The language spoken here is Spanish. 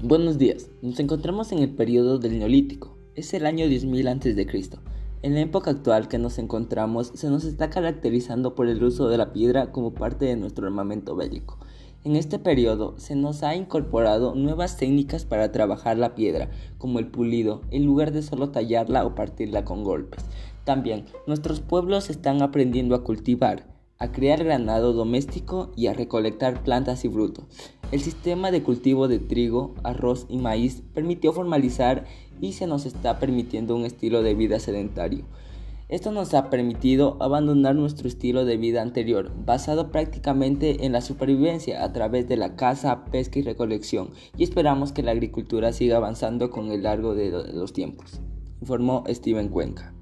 Buenos días, nos encontramos en el periodo del Neolítico, es el año 10.000 a.C. En la época actual que nos encontramos se nos está caracterizando por el uso de la piedra como parte de nuestro armamento bélico. En este periodo se nos ha incorporado nuevas técnicas para trabajar la piedra, como el pulido, en lugar de solo tallarla o partirla con golpes. También nuestros pueblos están aprendiendo a cultivar, a crear ganado doméstico y a recolectar plantas y frutos. El sistema de cultivo de trigo, arroz y maíz permitió formalizar y se nos está permitiendo un estilo de vida sedentario. Esto nos ha permitido abandonar nuestro estilo de vida anterior, basado prácticamente en la supervivencia a través de la caza, pesca y recolección, y esperamos que la agricultura siga avanzando con el largo de los tiempos, informó Steven Cuenca.